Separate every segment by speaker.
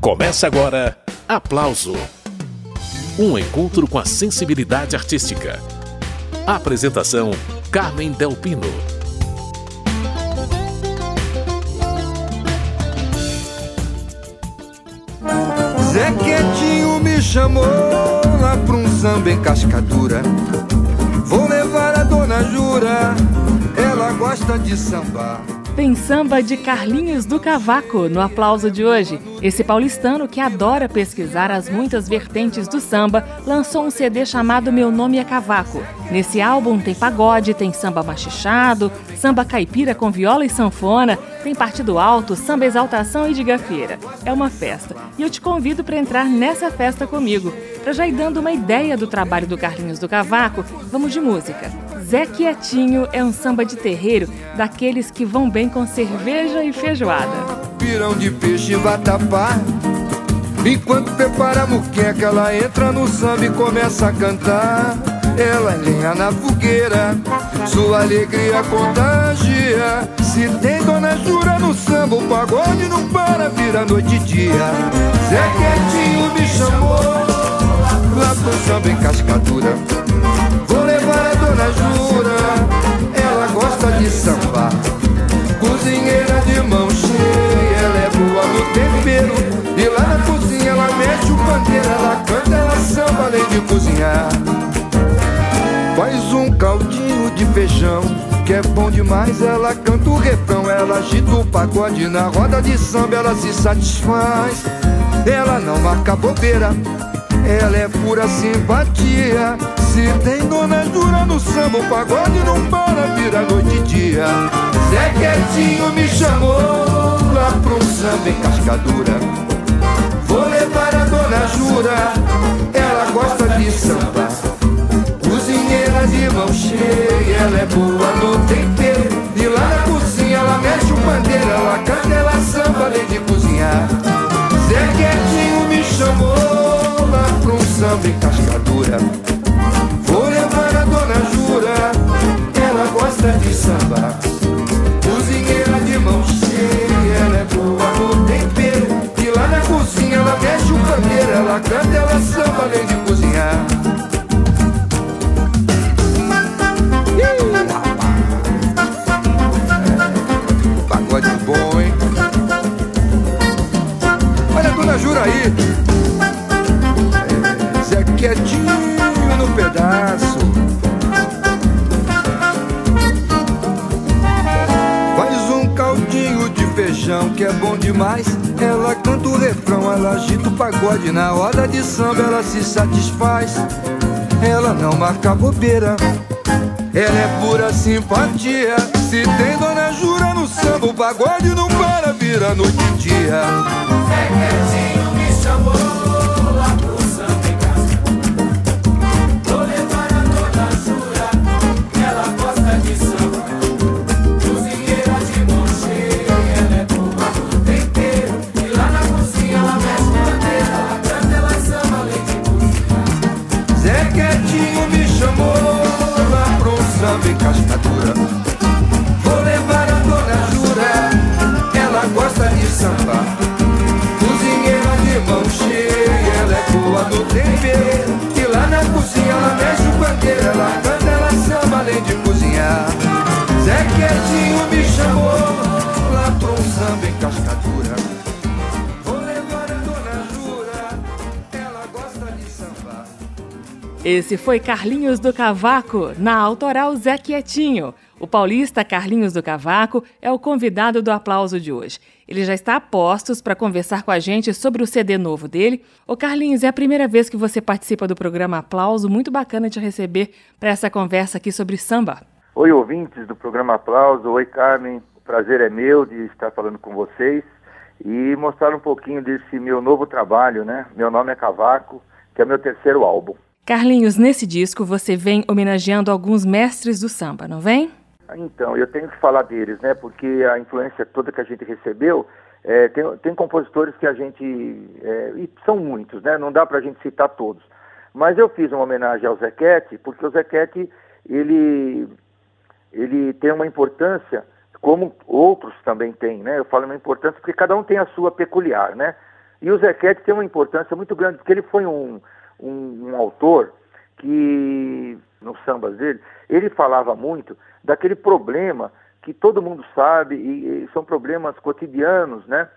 Speaker 1: Começa agora Aplauso Um encontro com a sensibilidade artística. Apresentação: Carmen Delpino.
Speaker 2: Zé Quietinho me chamou lá pra um samba em cascadura. Vou levar a dona Jura, ela gosta de sambar.
Speaker 3: Tem samba de Carlinhos do Cavaco no aplauso de hoje. Esse paulistano que adora pesquisar as muitas vertentes do samba lançou um CD chamado Meu Nome é Cavaco. Nesse álbum tem pagode, tem samba machichado, samba caipira com viola e sanfona, tem partido alto, samba exaltação e de gafeira. É uma festa. E eu te convido para entrar nessa festa comigo. Para já ir dando uma ideia do trabalho do Carlinhos do Cavaco, vamos de música. Zé Quietinho é um samba de terreiro daqueles que vão bem com cerveja e feijoada.
Speaker 2: Pirão de peixe vatapá. Enquanto prepara a muqueca, ela entra no samba e começa a cantar. Ela lenha na fogueira, sua alegria contagia. Se tem dona Jura no samba, o pagode não para, vira noite e dia. Zé Quietinho me chamou lá pro samba em cascadura. Vou levar a dona Jura, é bom demais. Ela canta o refrão, ela agita o pagode na roda de samba, ela se satisfaz. Ela não marca bobeira, ela é pura simpatia. Se tem dona Jura no samba, o pagode não para, vira noite e dia. Zé Quietinho me chamou lá pro samba em cascadura. Vou levar a dona Jura, ela gosta de samba. Cozinheira de mão cheia, ela é boa cozinhar. Zé Quietinho me chamou lá pra um samba em cascadura. Quietinho no pedaço. Faz um caldinho de feijão que é bom demais. Ela canta o refrão, ela agita o pagode. Na roda de samba ela se satisfaz. Ela não marca bobeira. Ela é pura simpatia. Se tem dona Jura no samba, o pagode não para, vira noite e dia.
Speaker 4: Zé Quietinho me chamou além de cozinhar.
Speaker 2: Zé Quietinho me chamou lá pro samba em cascadura. Vou levar a dona Jura, ela gosta de samba.
Speaker 3: Esse foi Carlinhos do Cavaco, na autoral Zé Quietinho. O paulista Carlinhos do Cavaco é o convidado do aplauso de hoje. Ele já está a postos para conversar com a gente sobre o CD novo dele. Ô Carlinhos, é a primeira vez que você participa do programa Aplauso. Muito bacana te receber para essa conversa aqui sobre samba.
Speaker 5: Oi, ouvintes do programa Aplauso. Oi, Carmen. O prazer é meu de estar falando com vocês e mostrar um pouquinho desse meu novo trabalho, né? Meu nome é Cavaco, que é meu terceiro álbum.
Speaker 3: Carlinhos, nesse disco você vem homenageando alguns mestres do samba, não vem?
Speaker 5: Então, eu tenho que falar deles, né? Porque a influência toda que a gente recebeu, é, tem, tem compositores que a gente. É, e são muitos, né? Não dá pra gente citar todos. Mas eu fiz uma homenagem ao Zequete, porque o Zequete, ele, ele tem uma importância, como outros também têm, né? Eu falo uma importância porque cada um tem a sua peculiar, né? E o Zequete tem uma importância muito grande, porque ele foi um, um, um autor que, nos sambas dele, ele falava muito daquele problema que todo mundo sabe, e, são problemas cotidianos, né?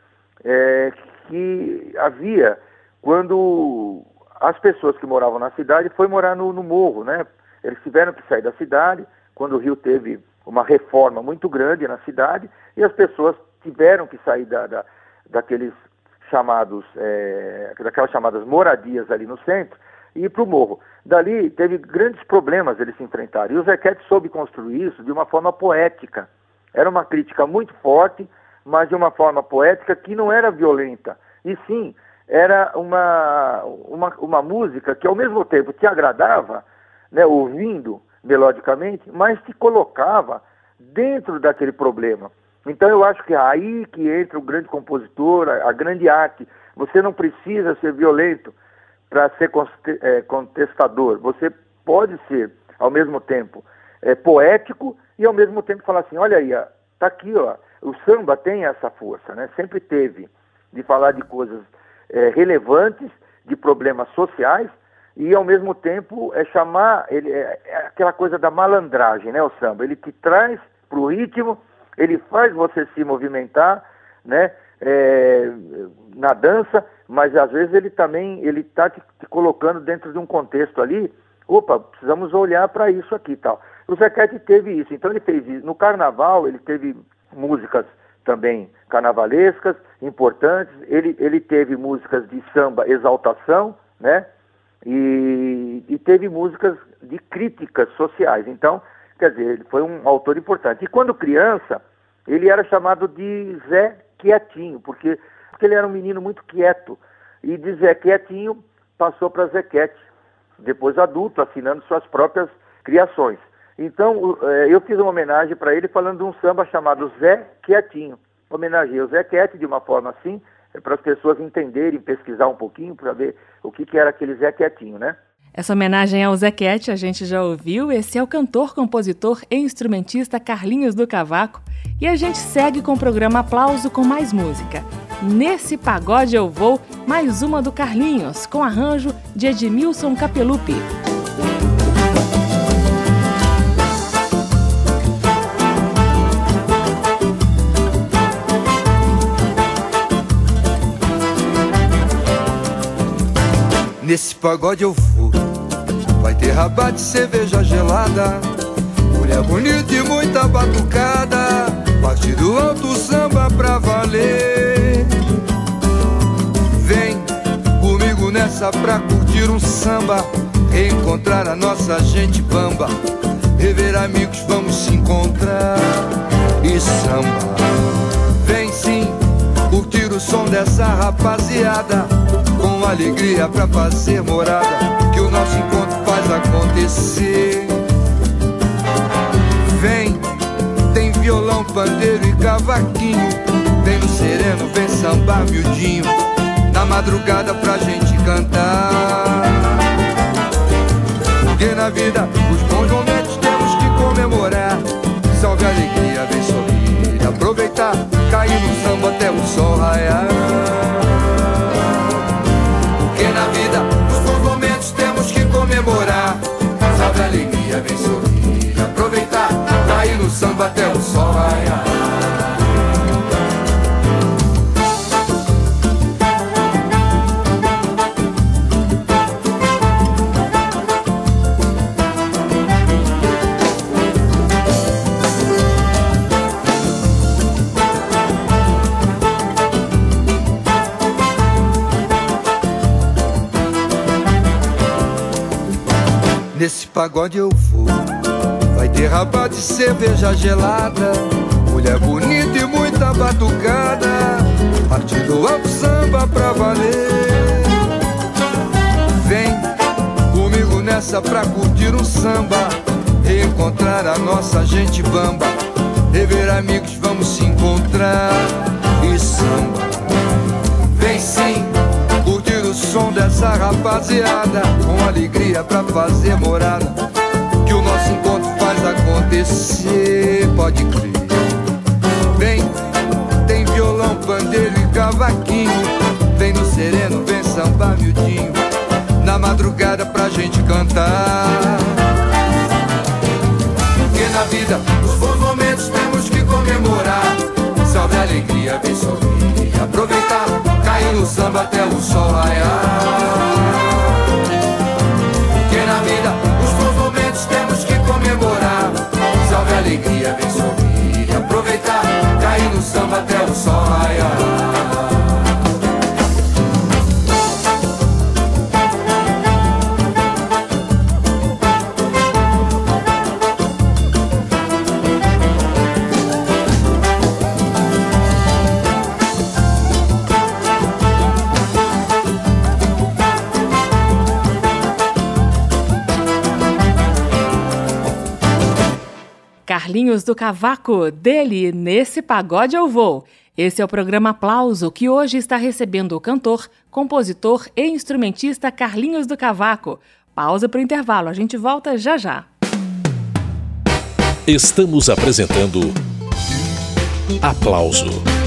Speaker 5: É, que havia quando as pessoas que moravam na cidade foi morar no, no morro, né? Eles tiveram que sair da cidade quando o Rio teve uma reforma muito grande na cidade e as pessoas tiveram que sair da, da daqueles chamados, é, daquelas chamadas moradias ali no centro e ir para o morro. Dali teve grandes problemas eles se enfrentaram. E o Zequete soube construir isso de uma forma poética. Era uma crítica muito forte, mas de uma forma poética que não era violenta. E sim, era uma, uma, uma música que ao mesmo tempo te agradava, né, ouvindo melodicamente, mas te colocava dentro daquele problema. Então eu acho que é aí que entra o grande compositor, a, a grande arte. Você não precisa ser violento para ser é, contestador. Você pode ser, ao mesmo tempo, é, poético e ao mesmo tempo falar assim, olha aí, está aqui, ó, o samba tem essa força, né? Sempre teve de falar de coisas é, relevantes, de problemas sociais e ao mesmo tempo é chamar ele é, é aquela coisa da malandragem, né? O samba ele te traz para o ritmo, ele faz você se movimentar, né? É, na dança, mas às vezes ele também ele está te, te, colocando dentro de um contexto ali. Opa, precisamos olhar para isso aqui, tal. O Zequete teve isso, então ele fez isso. No Carnaval ele teve músicas também carnavalescas importantes. Ele ele teve músicas de samba exaltação, né? E, e teve músicas de críticas sociais. Então, quer dizer, ele foi um autor importante. E quando criança, ele era chamado de Zé Quietinho, porque, porque ele era um menino muito quieto. E de Zé Quietinho passou para Zequete, depois adulto, assinando suas próprias criações. Então, é, eu fiz uma homenagem para ele falando de um samba chamado Zé Quietinho. Homenageei o Zé Quiete de uma forma assim, é para as pessoas entenderem, pesquisar um pouquinho para ver o que, que era aquele Zé Quietinho, né?
Speaker 3: Essa homenagem ao Zequete a gente já ouviu. Esse é o cantor, compositor e instrumentista Carlinhos do Cavaco. E a gente segue com o programa Aplauso com mais música. Nesse pagode eu vou, mais uma do Carlinhos, com arranjo de Edmilson Capelupi.
Speaker 2: Nesse pagode eu vou Vai ter rabá de cerveja gelada Mulher bonita e muita batucada Parte do alto samba pra valer nessa pra curtir um samba Reencontrar a nossa gente bamba. Rever amigos, vamos se encontrar E samba. Vem sim curtir o som dessa rapaziada com alegria pra fazer morada, que o nosso encontro faz acontecer. Vem, tem violão, pandeiro e cavaquinho, vem no sereno, vem sambar miudinho, na madrugada pra gente cantar. Porque na vida os bons momentos temos que comemorar, salve a alegria, vem sorrir, aproveitar, cair no samba até o sol raiar. Pagode eu vou. Vai ter rabá de cerveja gelada, mulher bonita e muita batucada. Partido ao samba pra valer. Vem comigo nessa pra curtir um samba. Reencontrar a nossa gente bamba. Rever amigos, vamos se encontrar. E samba. Som dessa rapaziada Com alegria pra fazer morada Que o nosso encontro faz acontecer Pode crer Vem, tem violão, pandeiro e cavaquinho Vem no samba miudinho, na madrugada pra gente cantar. Porque na vida, os bons momentos temos que comemorar. Salve a alegria, vem sorrir e aproveitar. No samba até o sol raiar. Porque na vida, os bons momentos temos que comemorar. Salve a alegria, vem sorrir e aproveitar. Cair no samba até o sol raiar.
Speaker 3: Carlinhos do Cavaco, dele, nesse pagode eu vou. Esse é o programa Aplauso, que hoje está recebendo o cantor, compositor e instrumentista Carlinhos do Cavaco. Pausa para o intervalo, a gente volta já já.
Speaker 1: Estamos apresentando Aplauso